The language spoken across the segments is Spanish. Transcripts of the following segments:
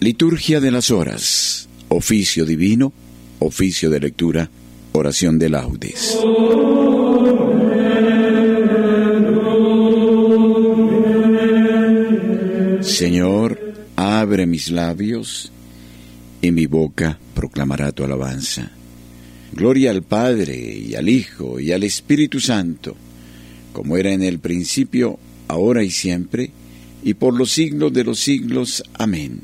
Liturgia de las Horas, oficio divino, oficio de lectura, oración de laudes. Señor, abre mis labios y mi boca proclamará tu alabanza. Gloria al Padre y al Hijo y al Espíritu Santo, como era en el principio, ahora y siempre, y por los siglos de los siglos. Amén.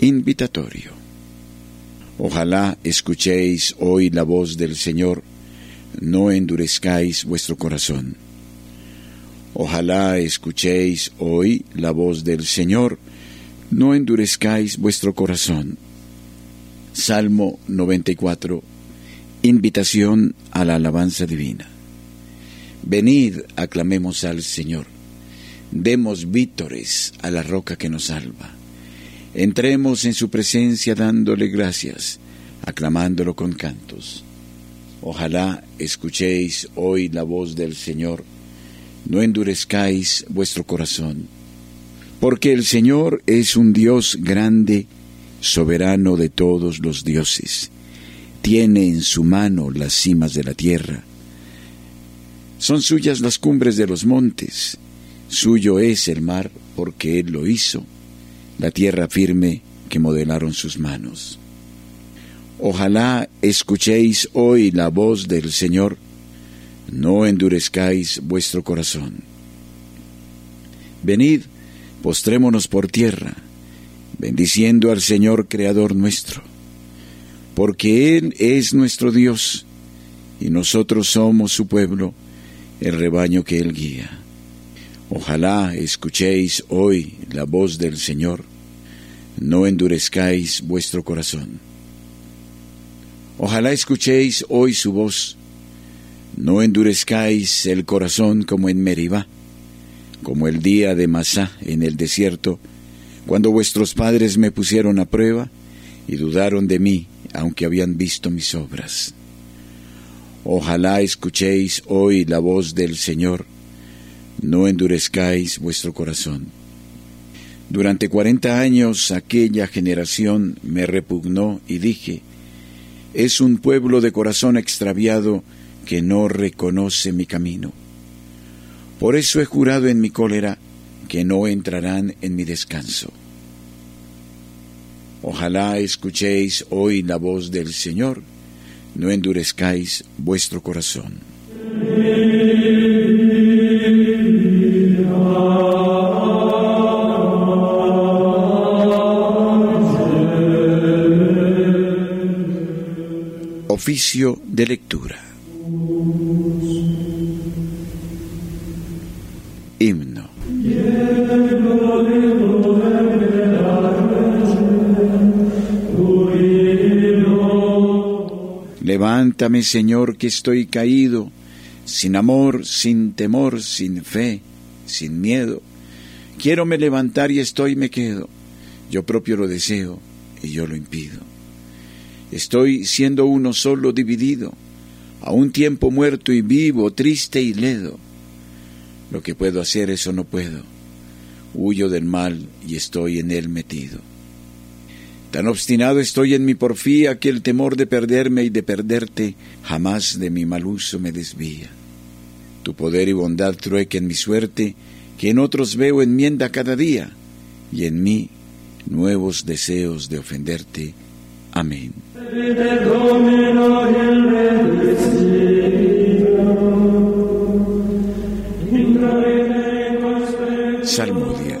Invitatorio. Ojalá escuchéis hoy la voz del Señor, no endurezcáis vuestro corazón. Ojalá escuchéis hoy la voz del Señor, no endurezcáis vuestro corazón. Salmo 94. Invitación a la alabanza divina. Venid, aclamemos al Señor. Demos vítores a la roca que nos salva. Entremos en su presencia dándole gracias, aclamándolo con cantos. Ojalá escuchéis hoy la voz del Señor, no endurezcáis vuestro corazón, porque el Señor es un Dios grande, soberano de todos los dioses. Tiene en su mano las cimas de la tierra. Son suyas las cumbres de los montes, suyo es el mar porque Él lo hizo la tierra firme que modelaron sus manos. Ojalá escuchéis hoy la voz del Señor, no endurezcáis vuestro corazón. Venid, postrémonos por tierra, bendiciendo al Señor Creador nuestro, porque Él es nuestro Dios, y nosotros somos su pueblo, el rebaño que Él guía. Ojalá escuchéis hoy la voz del Señor, no endurezcáis vuestro corazón. Ojalá escuchéis hoy su voz, no endurezcáis el corazón como en Meribá, como el día de Masá en el desierto, cuando vuestros padres me pusieron a prueba y dudaron de mí, aunque habían visto mis obras. Ojalá escuchéis hoy la voz del Señor, no endurezcáis vuestro corazón. Durante cuarenta años aquella generación me repugnó y dije, es un pueblo de corazón extraviado que no reconoce mi camino. Por eso he jurado en mi cólera que no entrarán en mi descanso. Ojalá escuchéis hoy la voz del Señor, no endurezcáis vuestro corazón. Oficio de lectura. Levántame, Señor, que estoy caído, sin amor, sin temor, sin fe, sin miedo. Quiero me levantar y estoy me quedo. Yo propio lo deseo y yo lo impido. Estoy siendo uno solo dividido, a un tiempo muerto y vivo, triste y ledo. Lo que puedo hacer, eso no puedo. Huyo del mal y estoy en él metido. Tan obstinado estoy en mi porfía que el temor de perderme y de perderte jamás de mi mal uso me desvía. Tu poder y bondad truequen mi suerte, que en otros veo enmienda cada día, y en mí nuevos deseos de ofenderte. Amén. Salmodia.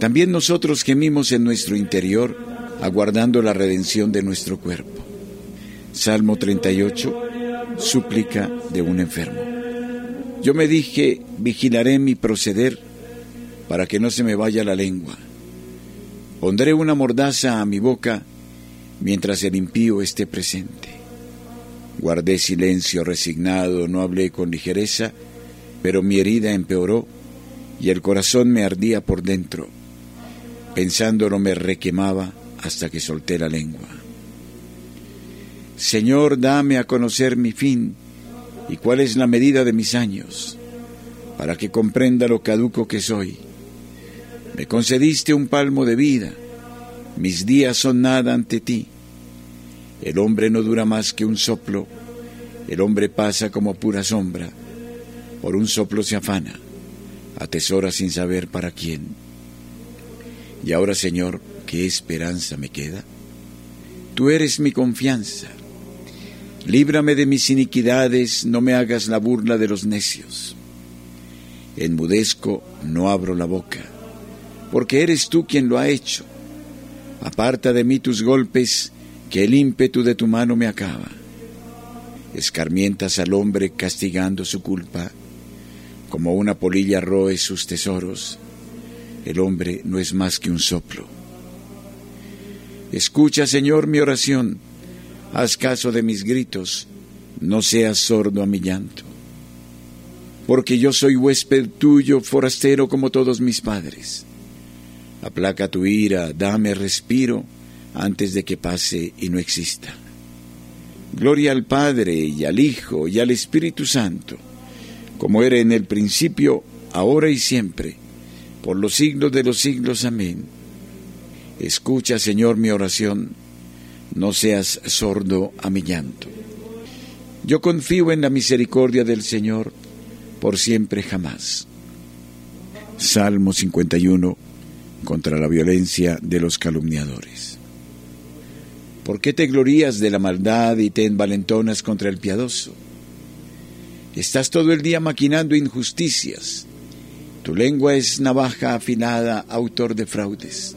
También nosotros gemimos en nuestro interior, aguardando la redención de nuestro cuerpo. Salmo 38, súplica de un enfermo. Yo me dije, vigilaré mi proceder para que no se me vaya la lengua. Pondré una mordaza a mi boca mientras el impío esté presente. Guardé silencio resignado, no hablé con ligereza, pero mi herida empeoró y el corazón me ardía por dentro. Pensándolo me requemaba hasta que solté la lengua. Señor, dame a conocer mi fin y cuál es la medida de mis años, para que comprenda lo caduco que soy. Me concediste un palmo de vida, mis días son nada ante ti. El hombre no dura más que un soplo, el hombre pasa como pura sombra, por un soplo se afana, atesora sin saber para quién. Y ahora, Señor, ¿qué esperanza me queda? Tú eres mi confianza. Líbrame de mis iniquidades, no me hagas la burla de los necios. Enmudezco, no abro la boca, porque eres tú quien lo ha hecho. Aparta de mí tus golpes, que el ímpetu de tu mano me acaba. Escarmientas al hombre castigando su culpa, como una polilla roe sus tesoros. El hombre no es más que un soplo. Escucha, Señor, mi oración, haz caso de mis gritos, no seas sordo a mi llanto. Porque yo soy huésped tuyo, forastero como todos mis padres. Aplaca tu ira, dame respiro antes de que pase y no exista. Gloria al Padre y al Hijo y al Espíritu Santo, como era en el principio, ahora y siempre, por los siglos de los siglos. Amén. Escucha, Señor, mi oración, no seas sordo a mi llanto. Yo confío en la misericordia del Señor por siempre jamás. Salmo 51 contra la violencia de los calumniadores. ¿Por qué te glorías de la maldad y te envalentonas contra el piadoso? Estás todo el día maquinando injusticias. Tu lengua es navaja afilada, autor de fraudes.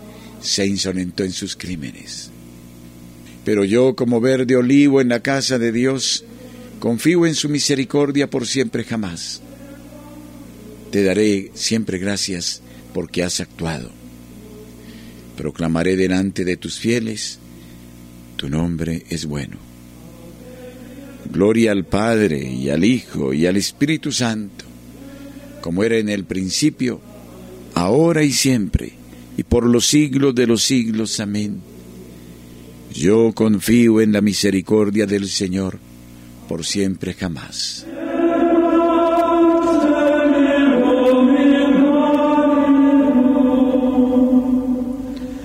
se insolentó en sus crímenes. Pero yo, como verde olivo en la casa de Dios, confío en su misericordia por siempre jamás. Te daré siempre gracias porque has actuado. Proclamaré delante de tus fieles, tu nombre es bueno. Gloria al Padre y al Hijo y al Espíritu Santo, como era en el principio, ahora y siempre, y por los siglos de los siglos. Amén. Yo confío en la misericordia del Señor por siempre jamás.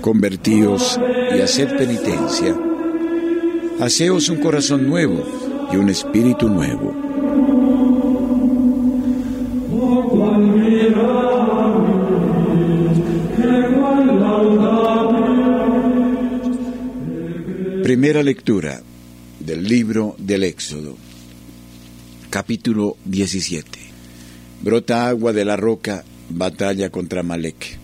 Convertíos y haced penitencia. Haceos un corazón nuevo y un espíritu nuevo. Primera lectura del libro del Éxodo, capítulo 17. Brota agua de la roca, batalla contra Malek.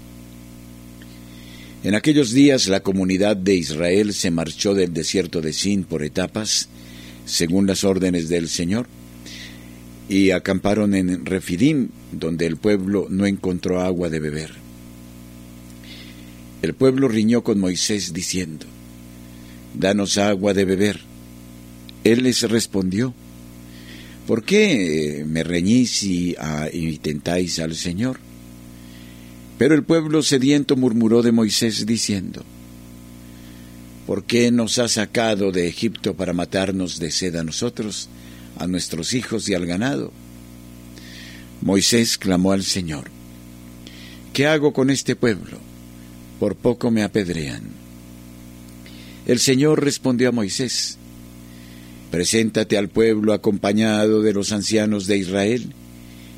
En aquellos días la comunidad de Israel se marchó del desierto de Sin por etapas, según las órdenes del Señor, y acamparon en Refidim, donde el pueblo no encontró agua de beber. El pueblo riñó con Moisés diciendo, Danos agua de beber. Él les respondió, ¿por qué me reñís y, ah, y tentáis al Señor? Pero el pueblo sediento murmuró de Moisés diciendo, ¿Por qué nos ha sacado de Egipto para matarnos de sed a nosotros, a nuestros hijos y al ganado? Moisés clamó al Señor, ¿qué hago con este pueblo? Por poco me apedrean. El Señor respondió a Moisés, Preséntate al pueblo acompañado de los ancianos de Israel,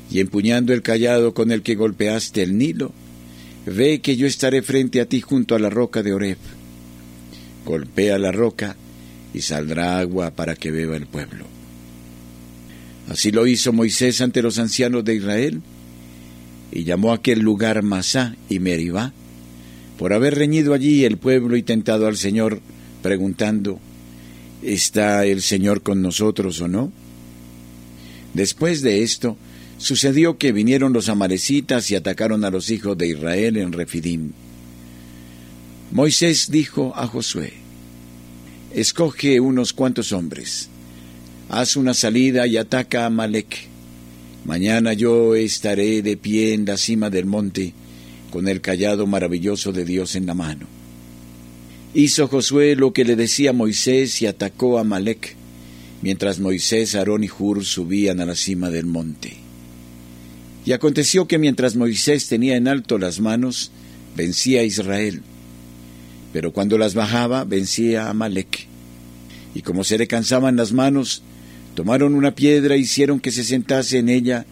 y empuñando el callado con el que golpeaste el Nilo, ve que yo estaré frente a ti junto a la roca de Oreb golpea la roca y saldrá agua para que beba el pueblo. Así lo hizo Moisés ante los ancianos de Israel y llamó a aquel lugar Masá y Meribá, por haber reñido allí el pueblo y tentado al Señor preguntando, ¿está el Señor con nosotros o no? Después de esto, sucedió que vinieron los amalecitas y atacaron a los hijos de Israel en Refidim. Moisés dijo a Josué, Escoge unos cuantos hombres, haz una salida y ataca a Amalek. Mañana yo estaré de pie en la cima del monte, con el callado maravilloso de Dios en la mano. Hizo Josué lo que le decía Moisés y atacó a Amalek, mientras Moisés, Aarón y Hur subían a la cima del monte. Y aconteció que mientras Moisés tenía en alto las manos, vencía a Israel, pero cuando las bajaba, vencía a Amalek. Y como se le cansaban las manos, tomaron una piedra e hicieron que se sentase en ella,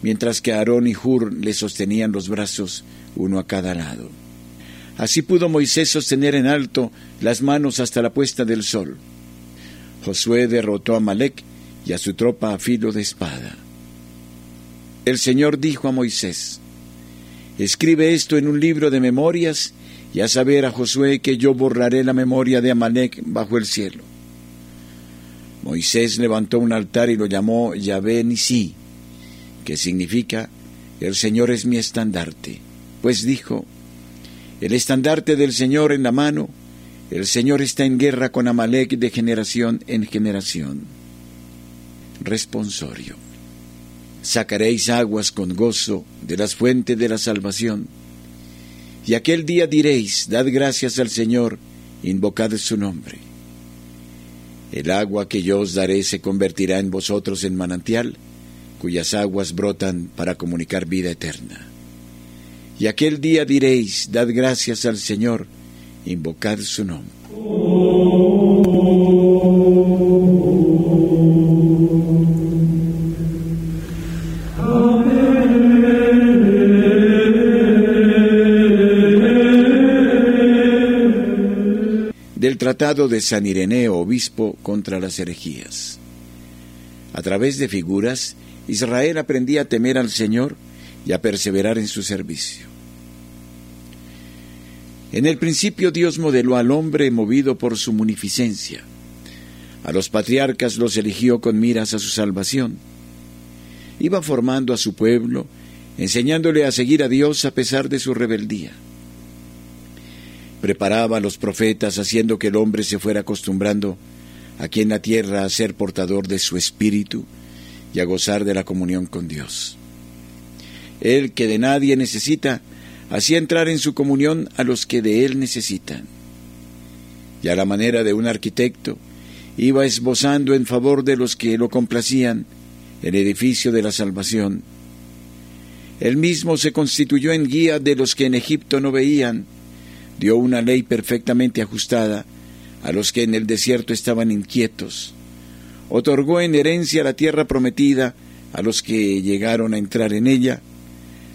mientras que Aarón y Hur le sostenían los brazos, uno a cada lado. Así pudo Moisés sostener en alto las manos hasta la puesta del sol. Josué derrotó a Malek y a su tropa a filo de espada. El Señor dijo a Moisés, Escribe esto en un libro de memorias y a saber a Josué que yo borraré la memoria de Amalek bajo el cielo. Moisés levantó un altar y lo llamó Yahvé Nisi, que significa El Señor es mi estandarte, pues dijo, el estandarte del Señor en la mano, el Señor está en guerra con Amalek de generación en generación. Responsorio. Sacaréis aguas con gozo de las fuentes de la salvación. Y aquel día diréis, dad gracias al Señor, invocad su nombre. El agua que yo os daré se convertirá en vosotros en manantial, cuyas aguas brotan para comunicar vida eterna. Y aquel día diréis, dad gracias al Señor, invocad su nombre. Del Tratado de San Ireneo, obispo, contra las herejías. A través de figuras, Israel aprendía a temer al Señor y a perseverar en su servicio. En el principio Dios modeló al hombre movido por su munificencia. A los patriarcas los eligió con miras a su salvación. Iba formando a su pueblo, enseñándole a seguir a Dios a pesar de su rebeldía. Preparaba a los profetas haciendo que el hombre se fuera acostumbrando aquí en la tierra a ser portador de su espíritu y a gozar de la comunión con Dios. Él que de nadie necesita, hacía entrar en su comunión a los que de Él necesitan. Y a la manera de un arquitecto, iba esbozando en favor de los que lo complacían el edificio de la salvación. Él mismo se constituyó en guía de los que en Egipto no veían, dio una ley perfectamente ajustada a los que en el desierto estaban inquietos, otorgó en herencia la tierra prometida a los que llegaron a entrar en ella,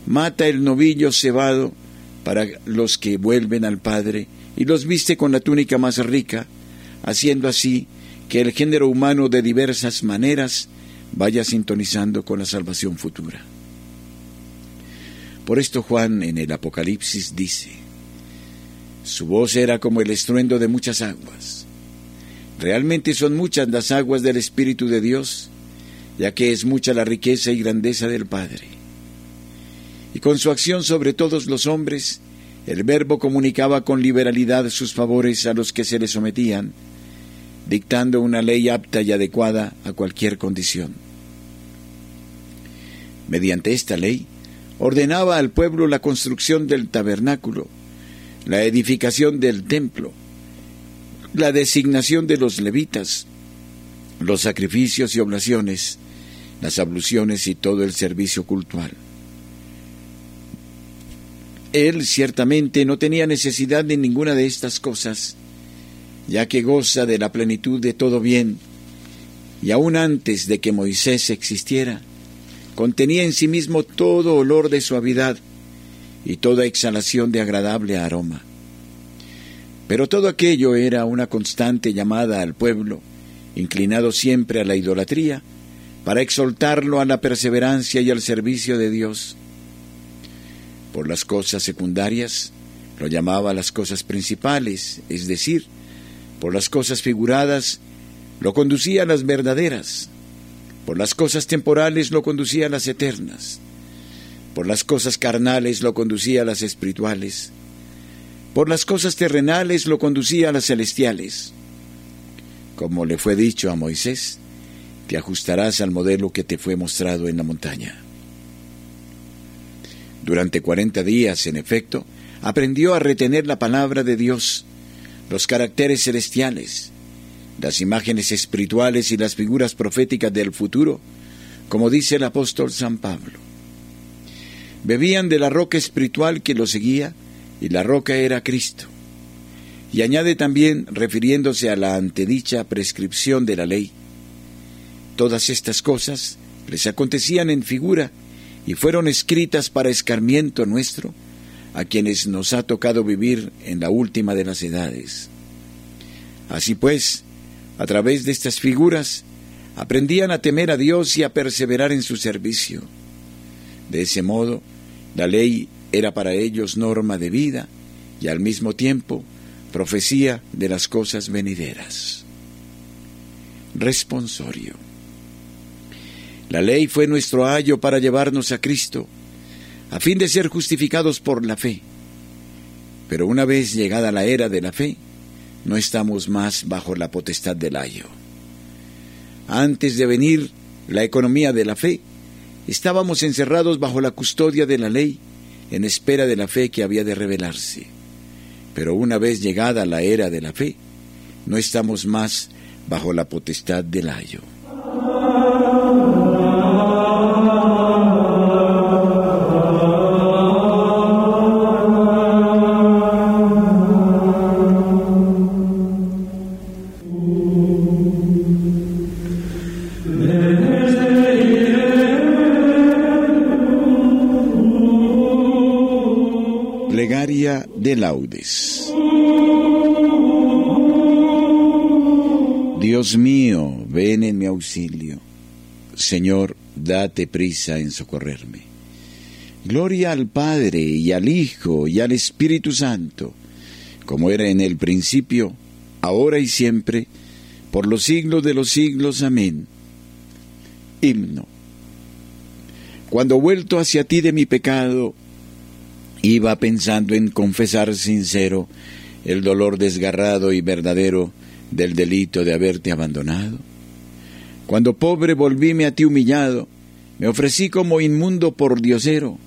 mata el novillo cebado para los que vuelven al Padre y los viste con la túnica más rica, haciendo así que el género humano de diversas maneras vaya sintonizando con la salvación futura. Por esto Juan en el Apocalipsis dice, su voz era como el estruendo de muchas aguas. Realmente son muchas las aguas del Espíritu de Dios, ya que es mucha la riqueza y grandeza del Padre y con su acción sobre todos los hombres, el Verbo comunicaba con liberalidad sus favores a los que se le sometían, dictando una ley apta y adecuada a cualquier condición. Mediante esta ley, ordenaba al pueblo la construcción del tabernáculo, la edificación del templo, la designación de los levitas, los sacrificios y oblaciones, las abluciones y todo el servicio cultual. Él ciertamente no tenía necesidad de ninguna de estas cosas, ya que goza de la plenitud de todo bien, y aún antes de que Moisés existiera, contenía en sí mismo todo olor de suavidad y toda exhalación de agradable aroma. Pero todo aquello era una constante llamada al pueblo, inclinado siempre a la idolatría, para exaltarlo a la perseverancia y al servicio de Dios por las cosas secundarias, lo llamaba las cosas principales, es decir, Por las cosas figuradas lo conducía a las verdaderas. Por las cosas temporales lo conducía a las eternas. Por las cosas carnales lo conducía a las espirituales. Por las cosas terrenales lo conducía a las celestiales. Como le fue dicho a Moisés, te ajustarás al modelo que te fue mostrado en la montaña. Durante cuarenta días, en efecto, aprendió a retener la palabra de Dios, los caracteres celestiales, las imágenes espirituales y las figuras proféticas del futuro, como dice el apóstol San Pablo. Bebían de la roca espiritual que lo seguía, y la roca era Cristo. Y añade también, refiriéndose a la antedicha prescripción de la ley, todas estas cosas les acontecían en figura y fueron escritas para escarmiento nuestro, a quienes nos ha tocado vivir en la última de las edades. Así pues, a través de estas figuras, aprendían a temer a Dios y a perseverar en su servicio. De ese modo, la ley era para ellos norma de vida y al mismo tiempo profecía de las cosas venideras. Responsorio. La ley fue nuestro ayo para llevarnos a Cristo, a fin de ser justificados por la fe. Pero una vez llegada la era de la fe, no estamos más bajo la potestad del ayo. Antes de venir la economía de la fe, estábamos encerrados bajo la custodia de la ley, en espera de la fe que había de revelarse. Pero una vez llegada la era de la fe, no estamos más bajo la potestad del ayo. Dios mío, ven en mi auxilio. Señor, date prisa en socorrerme. Gloria al Padre y al Hijo y al Espíritu Santo, como era en el principio, ahora y siempre, por los siglos de los siglos. Amén. Himno. Cuando vuelto hacia ti de mi pecado, Iba pensando en confesar sincero el dolor desgarrado y verdadero del delito de haberte abandonado. Cuando pobre volvíme a ti humillado, me ofrecí como inmundo por diosero.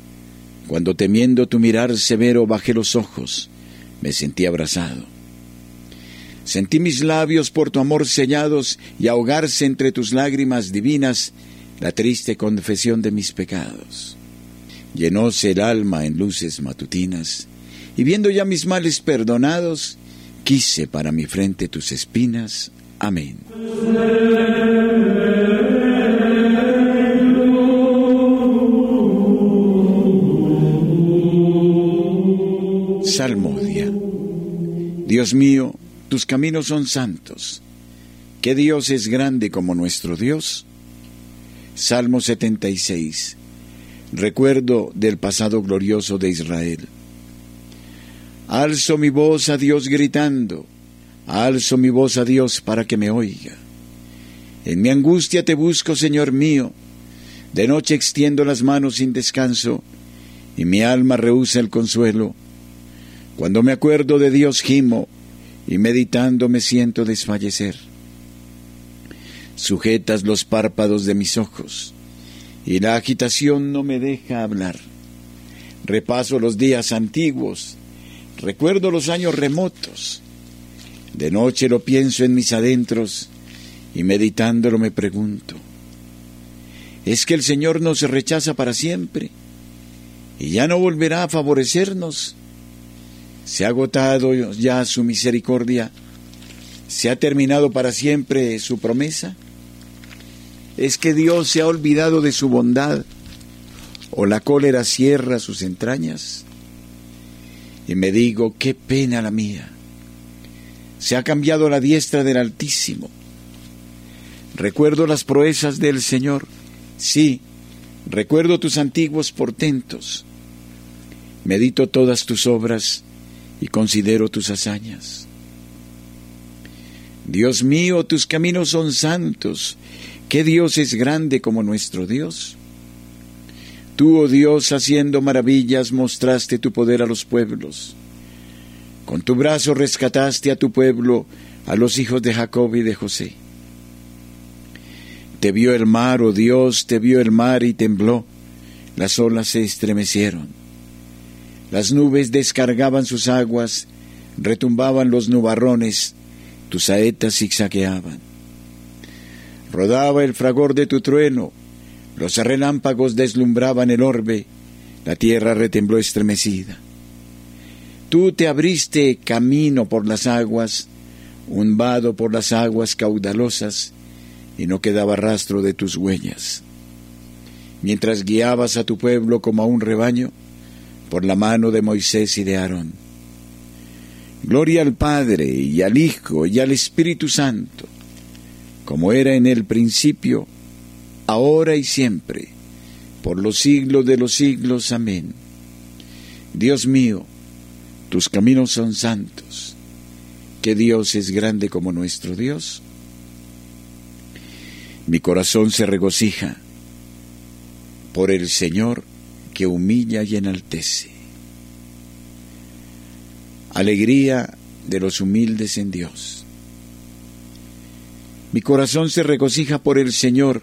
Cuando temiendo tu mirar severo bajé los ojos, me sentí abrazado. Sentí mis labios por tu amor sellados y ahogarse entre tus lágrimas divinas la triste confesión de mis pecados llenóse el alma en luces matutinas, y viendo ya mis males perdonados, quise para mi frente tus espinas. Amén. Salmodia. Dios mío, tus caminos son santos. ¿Qué Dios es grande como nuestro Dios? Salmo 76 recuerdo del pasado glorioso de Israel. Alzo mi voz a Dios gritando, alzo mi voz a Dios para que me oiga. En mi angustia te busco, Señor mío, de noche extiendo las manos sin descanso, y mi alma rehúsa el consuelo. Cuando me acuerdo de Dios gimo, y meditando me siento desfallecer. Sujetas los párpados de mis ojos, y la agitación no me deja hablar. Repaso los días antiguos, recuerdo los años remotos. De noche lo pienso en mis adentros y meditándolo me pregunto, ¿es que el Señor nos rechaza para siempre y ya no volverá a favorecernos? ¿Se ha agotado ya su misericordia? ¿Se ha terminado para siempre su promesa? ¿Es que Dios se ha olvidado de su bondad? ¿O la cólera cierra sus entrañas? Y me digo, qué pena la mía. Se ha cambiado la diestra del Altísimo. Recuerdo las proezas del Señor. Sí, recuerdo tus antiguos portentos. Medito todas tus obras y considero tus hazañas. Dios mío, tus caminos son santos. ¿Qué Dios es grande como nuestro Dios? Tú, oh Dios, haciendo maravillas, mostraste tu poder a los pueblos. Con tu brazo rescataste a tu pueblo, a los hijos de Jacob y de José. Te vio el mar, oh Dios, te vio el mar y tembló. Las olas se estremecieron. Las nubes descargaban sus aguas, retumbaban los nubarrones, tus saetas zigzagueaban. Rodaba el fragor de tu trueno, los relámpagos deslumbraban el orbe, la tierra retembló estremecida. Tú te abriste camino por las aguas, un vado por las aguas caudalosas, y no quedaba rastro de tus huellas. Mientras guiabas a tu pueblo como a un rebaño, por la mano de Moisés y de Aarón. Gloria al Padre y al Hijo y al Espíritu Santo, como era en el principio, ahora y siempre, por los siglos de los siglos. Amén. Dios mío, tus caminos son santos. ¿Qué Dios es grande como nuestro Dios? Mi corazón se regocija por el Señor que humilla y enaltece. Alegría de los humildes en Dios. Mi corazón se regocija por el Señor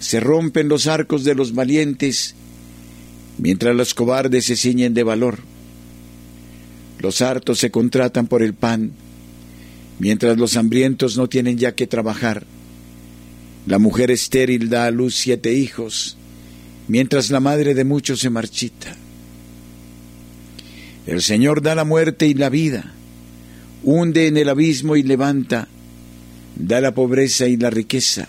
se rompen los arcos de los valientes, mientras los cobardes se ciñen de valor. Los hartos se contratan por el pan, mientras los hambrientos no tienen ya que trabajar. La mujer estéril da a luz siete hijos, mientras la madre de muchos se marchita. El Señor da la muerte y la vida, hunde en el abismo y levanta, da la pobreza y la riqueza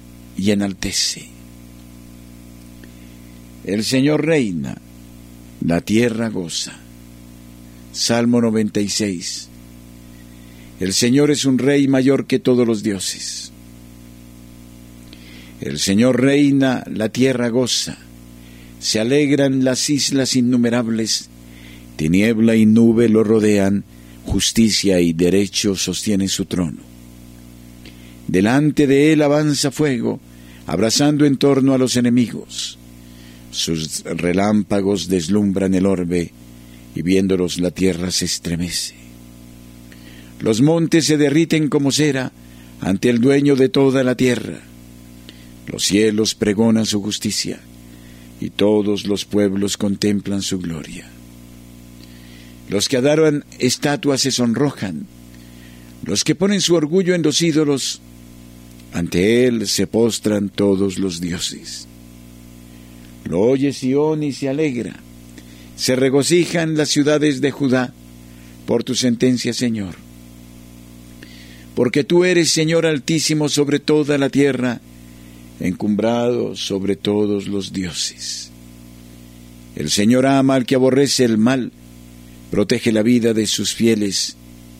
y enaltece. El Señor reina, la tierra goza. Salmo 96. El Señor es un rey mayor que todos los dioses. El Señor reina, la tierra goza. Se alegran las islas innumerables. Tiniebla y nube lo rodean. Justicia y derecho sostienen su trono. Delante de él avanza fuego, abrazando en torno a los enemigos. Sus relámpagos deslumbran el orbe, y viéndolos la tierra se estremece. Los montes se derriten como cera ante el dueño de toda la tierra. Los cielos pregonan su justicia, y todos los pueblos contemplan su gloria. Los que adoran estatuas se sonrojan, los que ponen su orgullo en los ídolos ante él se postran todos los dioses. Lo oye Sión y se alegra. Se regocijan las ciudades de Judá por tu sentencia, Señor. Porque tú eres Señor altísimo sobre toda la tierra, encumbrado sobre todos los dioses. El Señor ama al que aborrece el mal, protege la vida de sus fieles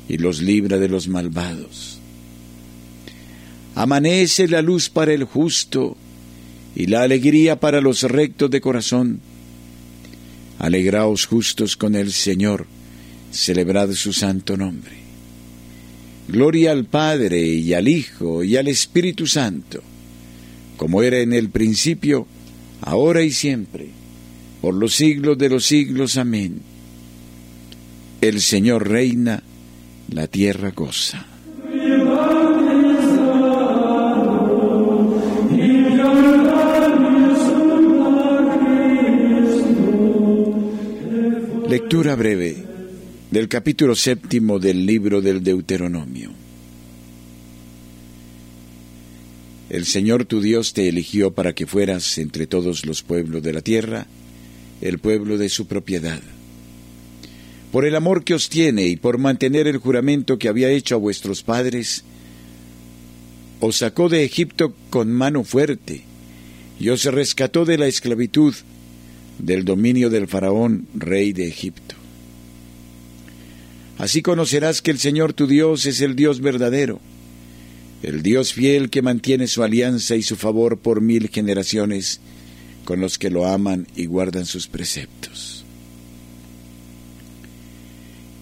y los libra de los malvados. Amanece la luz para el justo y la alegría para los rectos de corazón. Alegraos justos con el Señor, celebrad su santo nombre. Gloria al Padre y al Hijo y al Espíritu Santo, como era en el principio, ahora y siempre, por los siglos de los siglos. Amén. El Señor reina, la tierra goza. Lectura breve del capítulo séptimo del libro del Deuteronomio. El Señor tu Dios te eligió para que fueras entre todos los pueblos de la tierra, el pueblo de su propiedad. Por el amor que os tiene y por mantener el juramento que había hecho a vuestros padres, os sacó de Egipto con mano fuerte y os rescató de la esclavitud del dominio del faraón, rey de Egipto. Así conocerás que el Señor tu Dios es el Dios verdadero, el Dios fiel que mantiene su alianza y su favor por mil generaciones con los que lo aman y guardan sus preceptos.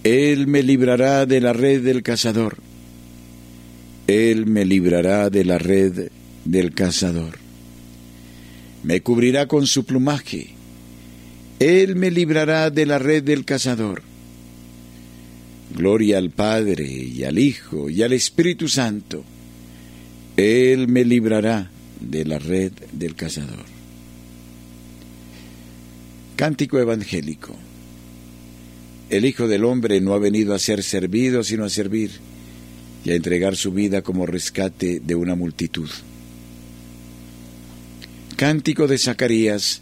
Él me librará de la red del cazador. Él me librará de la red del cazador. Me cubrirá con su plumaje él me librará de la red del cazador. Gloria al Padre y al Hijo y al Espíritu Santo. Él me librará de la red del cazador. Cántico evangélico. El Hijo del Hombre no ha venido a ser servido, sino a servir y a entregar su vida como rescate de una multitud. Cántico de Zacarías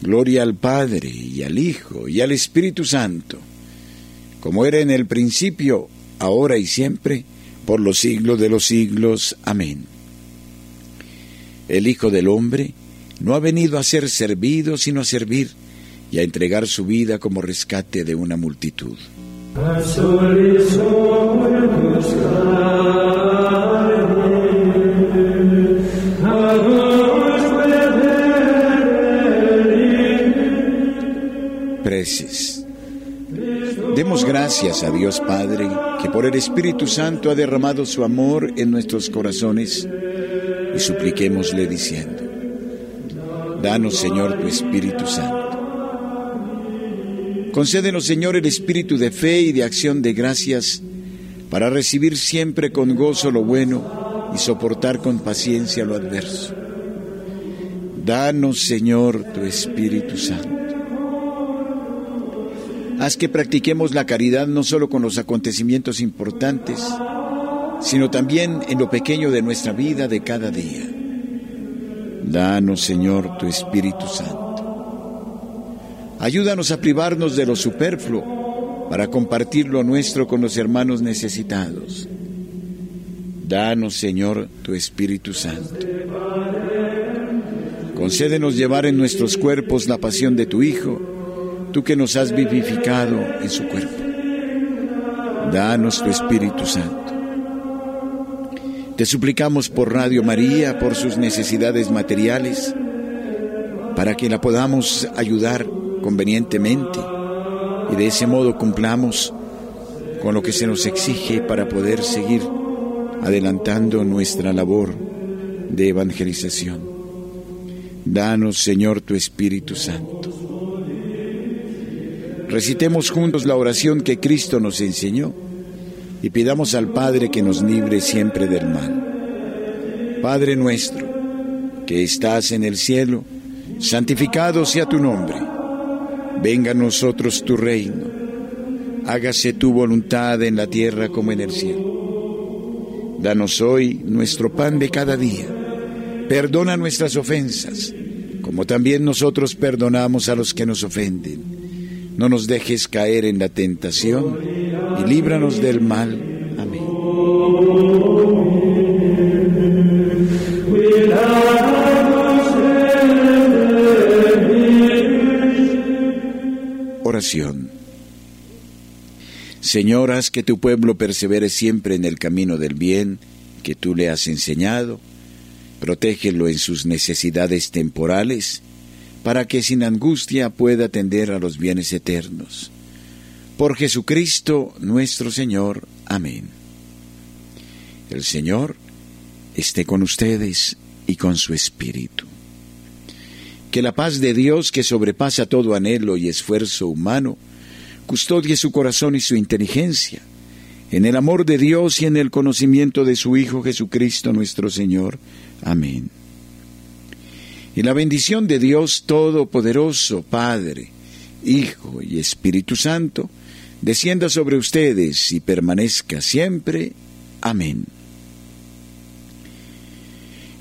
Gloria al Padre y al Hijo y al Espíritu Santo, como era en el principio, ahora y siempre, por los siglos de los siglos. Amén. El Hijo del Hombre no ha venido a ser servido, sino a servir y a entregar su vida como rescate de una multitud. Demos gracias a Dios Padre, que por el Espíritu Santo ha derramado su amor en nuestros corazones, y supliquémosle diciendo, Danos Señor tu Espíritu Santo. Concédenos Señor el espíritu de fe y de acción de gracias, para recibir siempre con gozo lo bueno y soportar con paciencia lo adverso. Danos Señor tu Espíritu Santo. Haz que practiquemos la caridad no solo con los acontecimientos importantes, sino también en lo pequeño de nuestra vida de cada día. Danos, Señor, tu Espíritu Santo. Ayúdanos a privarnos de lo superfluo para compartir lo nuestro con los hermanos necesitados. Danos, Señor, tu Espíritu Santo. Concédenos llevar en nuestros cuerpos la pasión de tu Hijo, tú que nos has vivificado en su cuerpo. Danos tu Espíritu Santo. Te suplicamos por Radio María, por sus necesidades materiales, para que la podamos ayudar convenientemente y de ese modo cumplamos con lo que se nos exige para poder seguir adelantando nuestra labor de evangelización. Danos, Señor, tu Espíritu Santo. Recitemos juntos la oración que Cristo nos enseñó y pidamos al Padre que nos libre siempre del mal. Padre nuestro, que estás en el cielo, santificado sea tu nombre. Venga a nosotros tu reino. Hágase tu voluntad en la tierra como en el cielo. Danos hoy nuestro pan de cada día. Perdona nuestras ofensas, como también nosotros perdonamos a los que nos ofenden. No nos dejes caer en la tentación y líbranos del mal. Amén. Oración. Señor, haz que tu pueblo persevere siempre en el camino del bien que tú le has enseñado. Protégelo en sus necesidades temporales, para que sin angustia pueda atender a los bienes eternos. Por Jesucristo nuestro Señor. Amén. El Señor esté con ustedes y con su Espíritu. Que la paz de Dios, que sobrepasa todo anhelo y esfuerzo humano, custodie su corazón y su inteligencia, en el amor de Dios y en el conocimiento de su Hijo Jesucristo nuestro Señor. Amén. Y la bendición de Dios Todopoderoso, Padre, Hijo y Espíritu Santo, descienda sobre ustedes y permanezca siempre. Amén.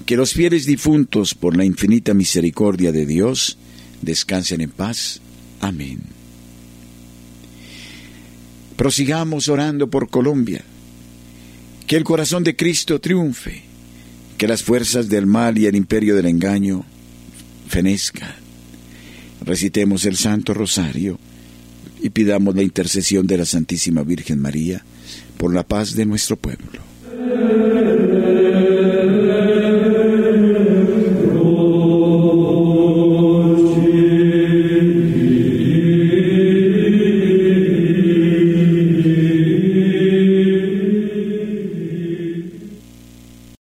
Que los fieles difuntos, por la infinita misericordia de Dios, descansen en paz. Amén. Prosigamos orando por Colombia. Que el corazón de Cristo triunfe, que las fuerzas del mal y el imperio del engaño fenezcan. Recitemos el Santo Rosario y pidamos la intercesión de la Santísima Virgen María por la paz de nuestro pueblo.